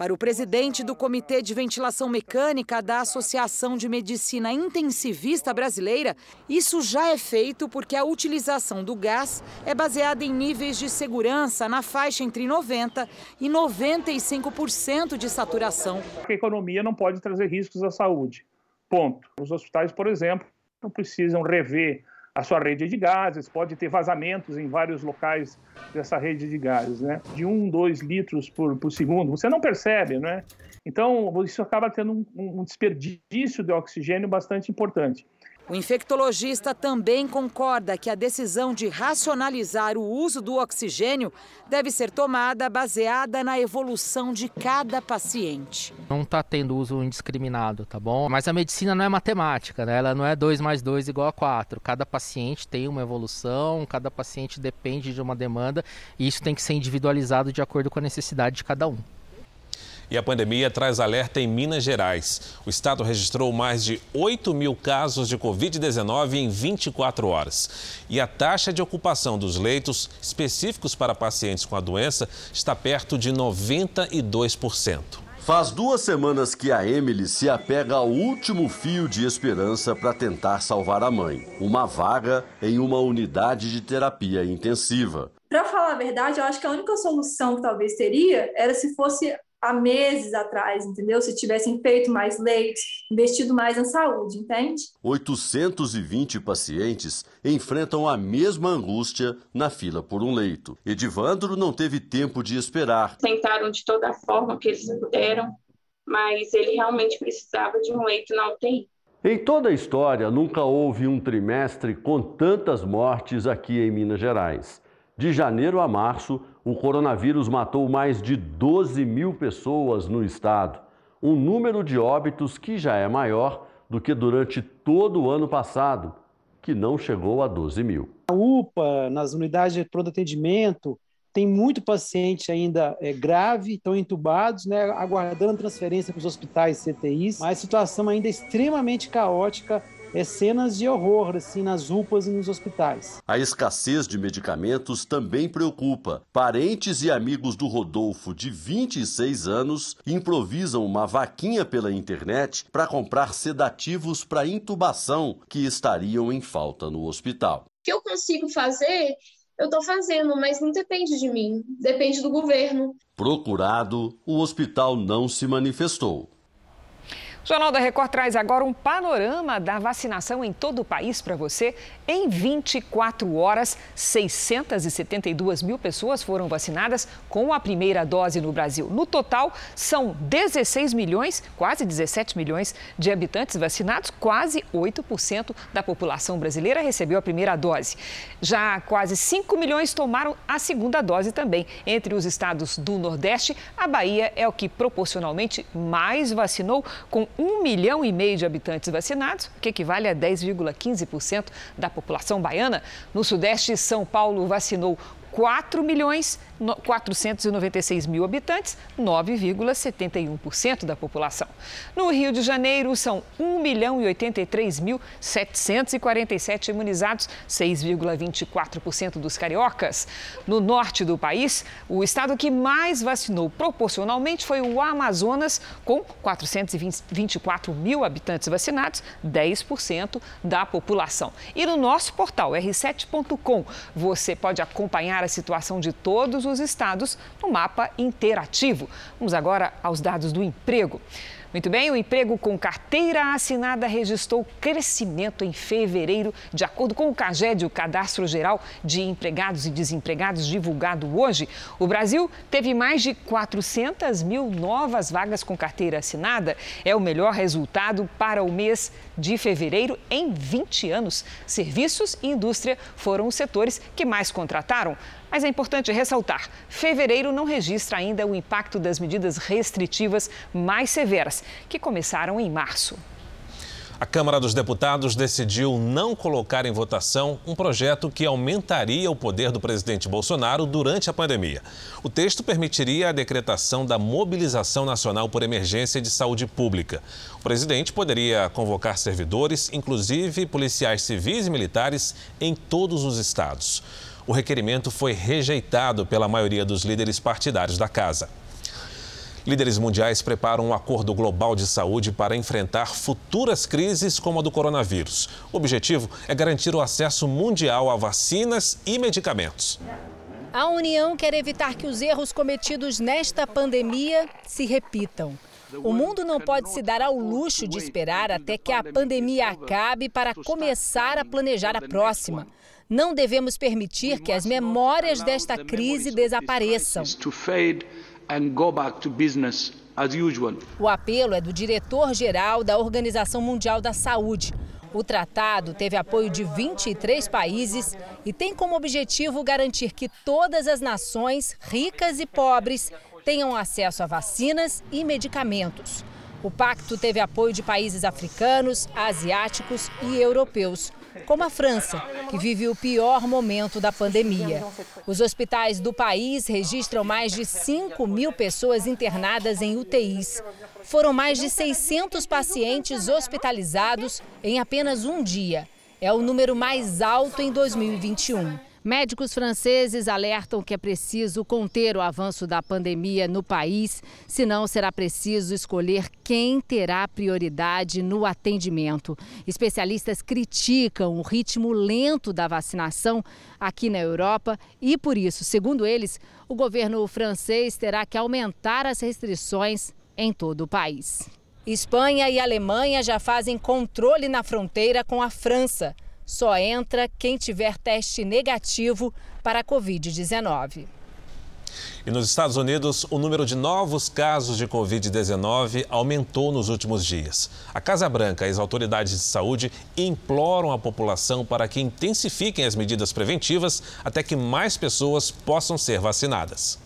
S34: para o presidente do Comitê de Ventilação Mecânica da Associação de Medicina Intensivista Brasileira, isso já é feito porque a utilização do gás é baseada em níveis de segurança na faixa entre 90% e 95% de saturação.
S36: A economia não pode trazer riscos à saúde. Ponto. Os hospitais, por exemplo, não precisam rever a sua rede de gases, pode ter vazamentos em vários locais dessa rede de gases, né? De 1, 2 litros por, por segundo. Você não percebe, né? Então, isso acaba tendo um, um desperdício de oxigênio bastante importante.
S34: O infectologista também concorda que a decisão de racionalizar o uso do oxigênio deve ser tomada baseada na evolução de cada paciente.
S35: Não está tendo uso indiscriminado, tá bom? Mas a medicina não é matemática, né? Ela não é 2 mais 2 igual a 4. Cada paciente tem uma evolução, cada paciente depende de uma demanda e isso tem que ser individualizado de acordo com a necessidade de cada um.
S2: E a pandemia traz alerta em Minas Gerais. O estado registrou mais de 8 mil casos de Covid-19 em 24 horas. E a taxa de ocupação dos leitos específicos para pacientes com a doença está perto de 92%.
S29: Faz duas semanas que a Emily se apega ao último fio de esperança para tentar salvar a mãe. Uma vaga em uma unidade de terapia intensiva.
S37: Para falar a verdade, eu acho que a única solução que talvez teria era se fosse há meses atrás, entendeu? Se tivessem feito mais leitos, investido mais na saúde, entende?
S29: 820 pacientes enfrentam a mesma angústia na fila por um leito. Edivandro não teve tempo de esperar.
S38: Tentaram de toda forma que eles puderam, mas ele realmente precisava de um leito na UTI.
S29: Em toda a história, nunca houve um trimestre com tantas mortes aqui em Minas Gerais. De janeiro a março, o coronavírus matou mais de 12 mil pessoas no estado, um número de óbitos que já é maior do que durante todo o ano passado, que não chegou a 12 mil.
S39: A UPA, nas unidades de pronto atendimento, tem muito paciente ainda é, grave, estão entubados, né, aguardando transferência para os hospitais CTIs, mas a situação ainda é extremamente caótica é, cenas de horror assim nas UPAs e nos hospitais.
S29: A escassez de medicamentos também preocupa. Parentes e amigos do Rodolfo, de 26 anos, improvisam uma vaquinha pela internet para comprar sedativos para intubação que estariam em falta no hospital.
S38: O que eu consigo fazer eu estou fazendo, mas não depende de mim, depende do governo.
S29: Procurado, o hospital não se manifestou.
S3: O Jornal da Record traz agora um panorama da vacinação em todo o país para você. Em 24 horas, 672 mil pessoas foram vacinadas com a primeira dose no Brasil. No total, são 16 milhões, quase 17 milhões de habitantes vacinados, quase 8% da população brasileira recebeu a primeira dose. Já quase 5 milhões tomaram a segunda dose também. Entre os estados do Nordeste, a Bahia é o que proporcionalmente mais vacinou, com um milhão e meio de habitantes vacinados, que equivale a 10,15% da população baiana. No Sudeste, São Paulo vacinou 4 milhões 496 mil habitantes, 9,71% da população. No Rio de Janeiro, são 1 milhão e 83 mil 747 imunizados, 6,24% dos cariocas. No norte do país, o estado que mais vacinou proporcionalmente foi o Amazonas, com 424 mil habitantes vacinados, 10% da população. E no nosso portal r7.com, você pode acompanhar a situação de todos os estados no mapa interativo. Vamos agora aos dados do emprego. Muito bem, o emprego com carteira assinada registrou crescimento em fevereiro, de acordo com o CAGED, o Cadastro Geral de Empregados e Desempregados, divulgado hoje. O Brasil teve mais de 400 mil novas vagas com carteira assinada. É o melhor resultado para o mês de fevereiro em 20 anos. Serviços e indústria foram os setores que mais contrataram. Mas é importante ressaltar: fevereiro não registra ainda o impacto das medidas restritivas mais severas, que começaram em março.
S2: A Câmara dos Deputados decidiu não colocar em votação um projeto que aumentaria o poder do presidente Bolsonaro durante a pandemia. O texto permitiria a decretação da mobilização nacional por emergência de saúde pública. O presidente poderia convocar servidores, inclusive policiais civis e militares, em todos os estados o requerimento foi rejeitado pela maioria dos líderes partidários da casa. Líderes mundiais preparam um acordo global de saúde para enfrentar futuras crises como a do coronavírus. O objetivo é garantir o acesso mundial a vacinas e medicamentos.
S40: A União quer evitar que os erros cometidos nesta pandemia se repitam. O mundo não pode se dar ao luxo de esperar até que a pandemia acabe para começar a planejar a próxima. Não devemos permitir que as memórias desta crise desapareçam. O apelo é do diretor-geral da Organização Mundial da Saúde. O tratado teve apoio de 23 países e tem como objetivo garantir que todas as nações, ricas e pobres, tenham acesso a vacinas e medicamentos. O pacto teve apoio de países africanos, asiáticos e europeus como a França, que vive o pior momento da pandemia. Os hospitais do país registram mais de 5 mil pessoas internadas em UTIs. Foram mais de 600 pacientes hospitalizados em apenas um dia. É o número mais alto em 2021. Médicos franceses alertam que é preciso conter o avanço da pandemia no país, senão será preciso escolher quem terá prioridade no atendimento. Especialistas criticam o ritmo lento da vacinação aqui na Europa e, por isso, segundo eles, o governo francês terá que aumentar as restrições em todo o país. Espanha e Alemanha já fazem controle na fronteira com a França só entra quem tiver teste negativo para a Covid-19.
S2: E nos Estados Unidos, o número de novos casos de Covid-19 aumentou nos últimos dias. A Casa Branca e as autoridades de saúde imploram a população para que intensifiquem as medidas preventivas até que mais pessoas possam ser vacinadas.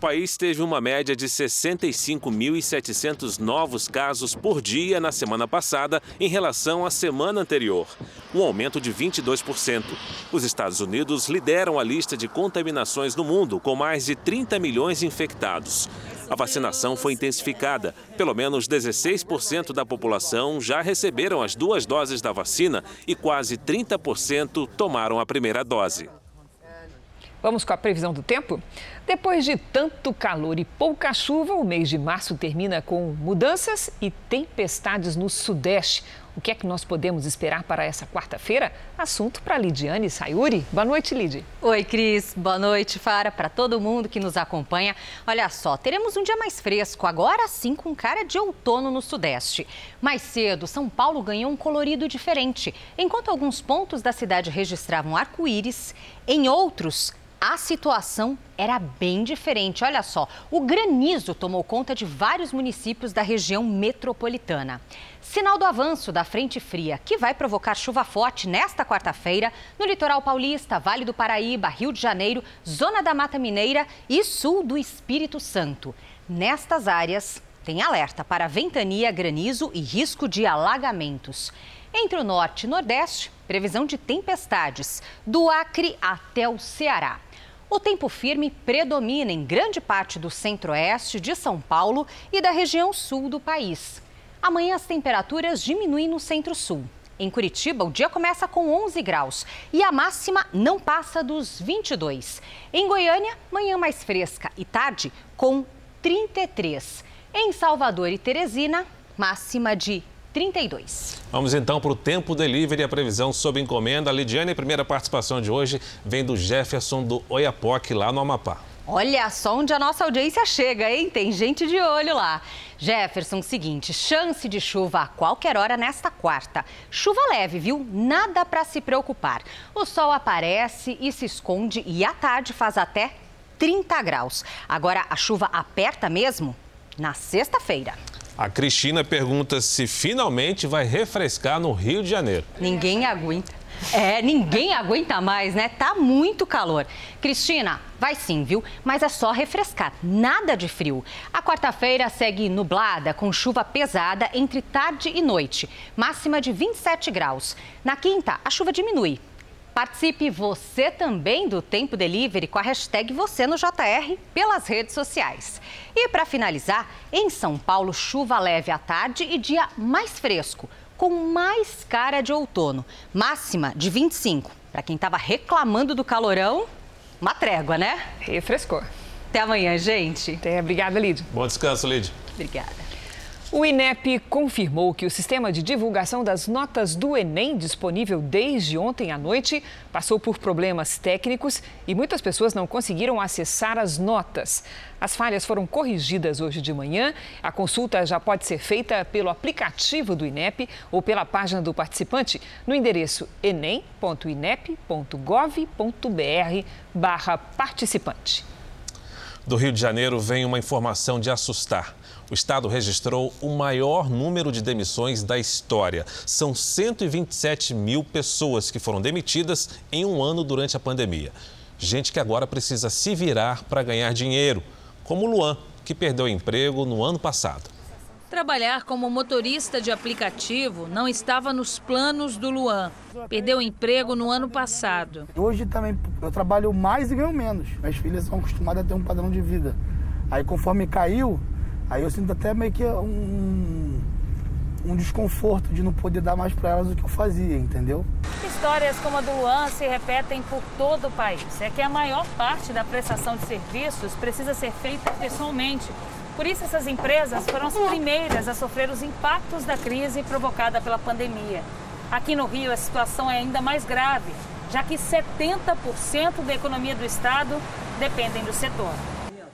S2: País teve uma média de 65.700 novos casos por dia na semana passada em relação à semana anterior. um aumento de 22%. Os Estados Unidos lideram a lista de contaminações no mundo, com mais de 30 milhões infectados. A vacinação foi intensificada. Pelo menos 16% da população já receberam as duas doses da vacina e quase 30% tomaram a primeira dose.
S3: Vamos com a previsão do tempo? Depois de tanto calor e pouca chuva, o mês de março termina com mudanças e tempestades no Sudeste. O que é que nós podemos esperar para essa quarta-feira? Assunto para Lidiane Sayuri. Boa noite, Lid.
S41: Oi, Cris. Boa noite, Fara, para todo mundo que nos acompanha. Olha só, teremos um dia mais fresco, agora sim com cara de outono no Sudeste. Mais cedo, São Paulo ganhou um colorido diferente. Enquanto alguns pontos da cidade registravam arco-íris, em outros, a situação era bem diferente. Olha só, o granizo tomou conta de vários municípios da região metropolitana. Sinal do avanço da frente fria, que vai provocar chuva forte nesta quarta-feira no litoral paulista, Vale do Paraíba, Rio de Janeiro, Zona da Mata Mineira e sul do Espírito Santo. Nestas áreas, tem alerta para ventania, granizo e risco de alagamentos. Entre o norte e nordeste, previsão de tempestades, do Acre até o Ceará. O tempo firme predomina em grande parte do centro-oeste de São Paulo e da região sul do país. Amanhã as temperaturas diminuem no centro-sul. Em Curitiba, o dia começa com 11 graus e a máxima não passa dos 22. Em Goiânia, manhã mais fresca e tarde com 33. Em Salvador e Teresina, máxima de 32.
S2: Vamos então para o tempo delivery, a previsão sob encomenda. Lidiane, a primeira participação de hoje vem do Jefferson do Oiapoque, lá no Amapá.
S41: Olha só onde a nossa audiência chega, hein? Tem gente de olho lá. Jefferson, seguinte, chance de chuva a qualquer hora nesta quarta. Chuva leve, viu? Nada para se preocupar. O sol aparece e se esconde e à tarde faz até 30 graus. Agora a chuva aperta mesmo na sexta-feira.
S2: A Cristina pergunta se finalmente vai refrescar no Rio de Janeiro.
S41: Ninguém aguenta. É, ninguém aguenta mais, né? Tá muito calor. Cristina, vai sim, viu? Mas é só refrescar, nada de frio. A quarta-feira segue nublada, com chuva pesada entre tarde e noite, máxima de 27 graus. Na quinta, a chuva diminui, Participe você também do Tempo Delivery com a hashtag você no JR pelas redes sociais. E para finalizar, em São Paulo, chuva leve à tarde e dia mais fresco, com mais cara de outono, máxima de 25. Para quem estava reclamando do calorão, uma trégua, né?
S3: Refrescou.
S41: Até amanhã, gente.
S3: Até, obrigada, Lid.
S2: Bom descanso, Lid.
S41: Obrigada.
S3: O INEP confirmou que o sistema de divulgação das notas do Enem, disponível desde ontem à noite, passou por problemas técnicos e muitas pessoas não conseguiram acessar as notas. As falhas foram corrigidas hoje de manhã. A consulta já pode ser feita pelo aplicativo do INEP ou pela página do participante no endereço enem.inep.gov.br/barra participante.
S2: Do Rio de Janeiro vem uma informação de assustar. O estado registrou o maior número de demissões da história. São 127 mil pessoas que foram demitidas em um ano durante a pandemia. Gente que agora precisa se virar para ganhar dinheiro, como o Luan, que perdeu o emprego no ano passado.
S42: Trabalhar como motorista de aplicativo não estava nos planos do Luan. Perdeu o emprego no ano passado.
S43: Hoje também eu trabalho mais e ganho menos. Minhas filhas são acostumadas a ter um padrão de vida. Aí conforme caiu, Aí eu sinto até meio que um, um desconforto de não poder dar mais para elas o que eu fazia, entendeu?
S42: Histórias como a do Luan se repetem por todo o país. É que a maior parte da prestação de serviços precisa ser feita pessoalmente. Por isso, essas empresas foram as primeiras a sofrer os impactos da crise provocada pela pandemia. Aqui no Rio, a situação é ainda mais grave, já que 70% da economia do estado dependem do setor.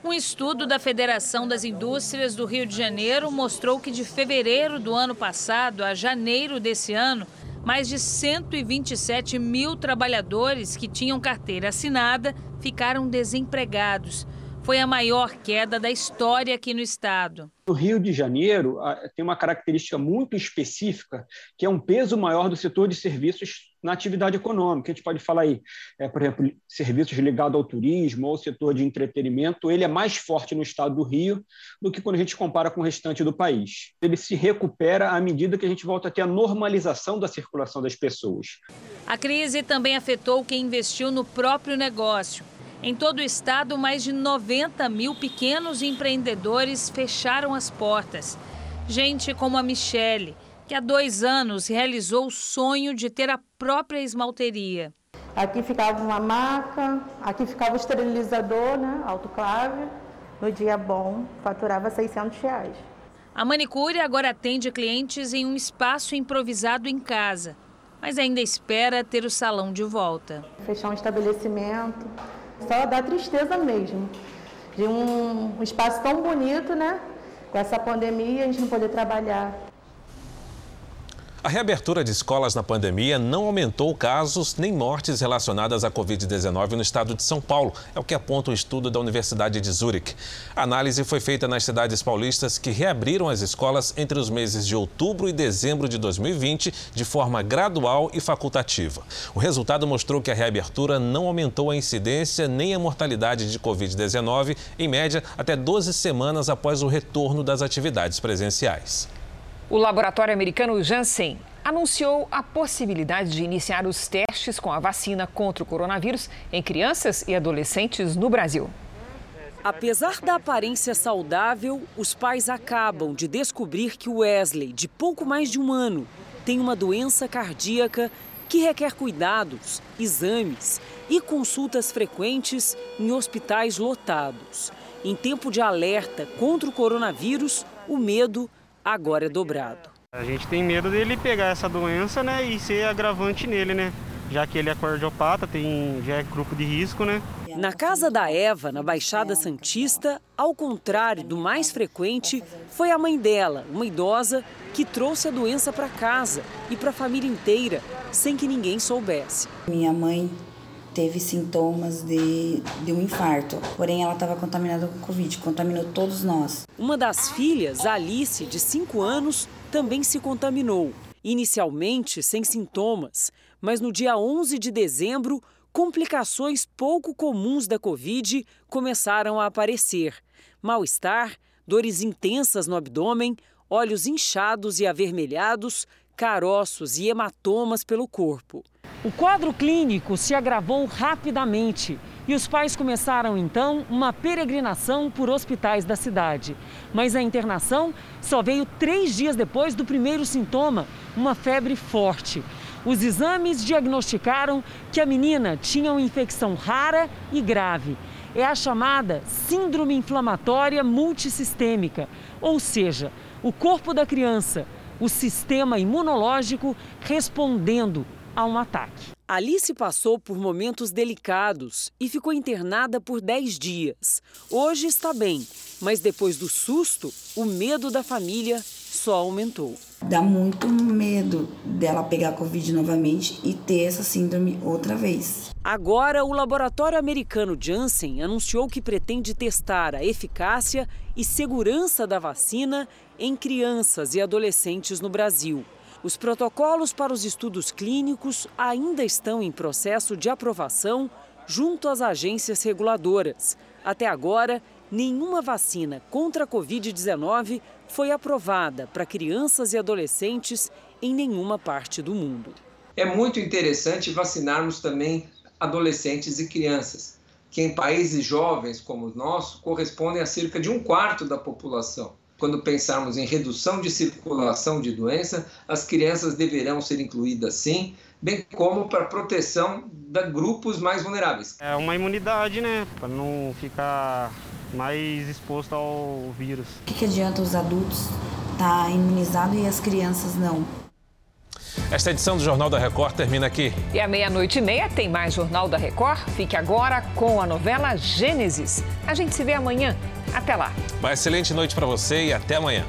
S42: Um estudo da Federação das Indústrias do Rio de Janeiro mostrou que de fevereiro do ano passado a janeiro desse ano, mais de 127 mil trabalhadores que tinham carteira assinada ficaram desempregados. Foi a maior queda da história aqui no estado.
S44: No Rio de Janeiro, tem uma característica muito específica, que é um peso maior do setor de serviços na atividade econômica. A gente pode falar aí, é, por exemplo, serviços ligados ao turismo ou setor de entretenimento, ele é mais forte no estado do Rio do que quando a gente compara com o restante do país. Ele se recupera à medida que a gente volta a ter a normalização da circulação das pessoas.
S42: A crise também afetou quem investiu no próprio negócio. Em todo o estado, mais de 90 mil pequenos empreendedores fecharam as portas. Gente como a Michele, que há dois anos realizou o sonho de ter a própria esmalteria.
S45: Aqui ficava uma maca, aqui ficava o esterilizador, né, autoclave. No dia bom, faturava 600 reais.
S42: A manicure agora atende clientes em um espaço improvisado em casa, mas ainda espera ter o salão de volta.
S45: Fechar um estabelecimento, só dá tristeza mesmo. De um, um espaço tão bonito, né? Com essa pandemia, a gente não poder trabalhar.
S2: A reabertura de escolas na pandemia não aumentou casos nem mortes relacionadas à Covid-19 no estado de São Paulo, é o que aponta um estudo da Universidade de Zurich. A análise foi feita nas cidades paulistas que reabriram as escolas entre os meses de outubro e dezembro de 2020 de forma gradual e facultativa. O resultado mostrou que a reabertura não aumentou a incidência nem a mortalidade de Covid-19, em média, até 12 semanas após o retorno das atividades presenciais.
S3: O laboratório americano Janssen anunciou a possibilidade de iniciar os testes com a vacina contra o coronavírus em crianças e adolescentes no Brasil.
S46: Apesar da aparência saudável, os pais acabam de descobrir que Wesley, de pouco mais de um ano, tem uma doença cardíaca que requer cuidados, exames e consultas frequentes em hospitais lotados. Em tempo de alerta contra o coronavírus, o medo agora é dobrado.
S47: A gente tem medo dele pegar essa doença, né, e ser agravante nele, né? Já que ele é cardiopata, tem já é grupo de risco, né?
S46: Na casa da Eva, na Baixada Santista, ao contrário do mais frequente, foi a mãe dela, uma idosa, que trouxe a doença para casa e para a família inteira, sem que ninguém soubesse.
S48: Minha mãe teve sintomas de, de um infarto, porém ela estava contaminada com Covid, contaminou todos nós.
S46: Uma das filhas, Alice, de 5 anos, também se contaminou. Inicialmente sem sintomas, mas no dia 11 de dezembro, complicações pouco comuns da Covid começaram a aparecer. Mal-estar, dores intensas no abdômen, olhos inchados e avermelhados, caroços e hematomas pelo corpo. O quadro clínico se agravou rapidamente e os pais começaram então uma peregrinação por hospitais da cidade. Mas a internação só veio três dias depois do primeiro sintoma, uma febre forte. Os exames diagnosticaram que a menina tinha uma infecção rara e grave. É a chamada Síndrome Inflamatória Multissistêmica, ou seja, o corpo da criança, o sistema imunológico respondendo a um ataque. Alice passou por momentos delicados e ficou internada por 10 dias. Hoje está bem, mas depois do susto, o medo da família só aumentou.
S48: Dá muito medo dela pegar Covid novamente e ter essa síndrome outra vez.
S46: Agora, o laboratório americano Janssen anunciou que pretende testar a eficácia e segurança da vacina em crianças e adolescentes no Brasil. Os protocolos para os estudos clínicos ainda estão em processo de aprovação junto às agências reguladoras. Até agora, nenhuma vacina contra a Covid-19 foi aprovada para crianças e adolescentes em nenhuma parte do mundo.
S49: É muito interessante vacinarmos também adolescentes e crianças, que em países jovens como o nosso correspondem a cerca de um quarto da população. Quando pensarmos em redução de circulação de doença, as crianças deverão ser incluídas sim, bem como para proteção de grupos mais vulneráveis.
S47: É uma imunidade, né? Para não ficar mais exposto ao vírus.
S48: O que, que adianta os adultos estar tá imunizados e as crianças não?
S2: Esta edição do Jornal da Record termina aqui.
S3: E à meia-noite e meia tem mais Jornal da Record. Fique agora com a novela Gênesis. A gente se vê amanhã. Até lá.
S2: Uma excelente noite para você e até amanhã.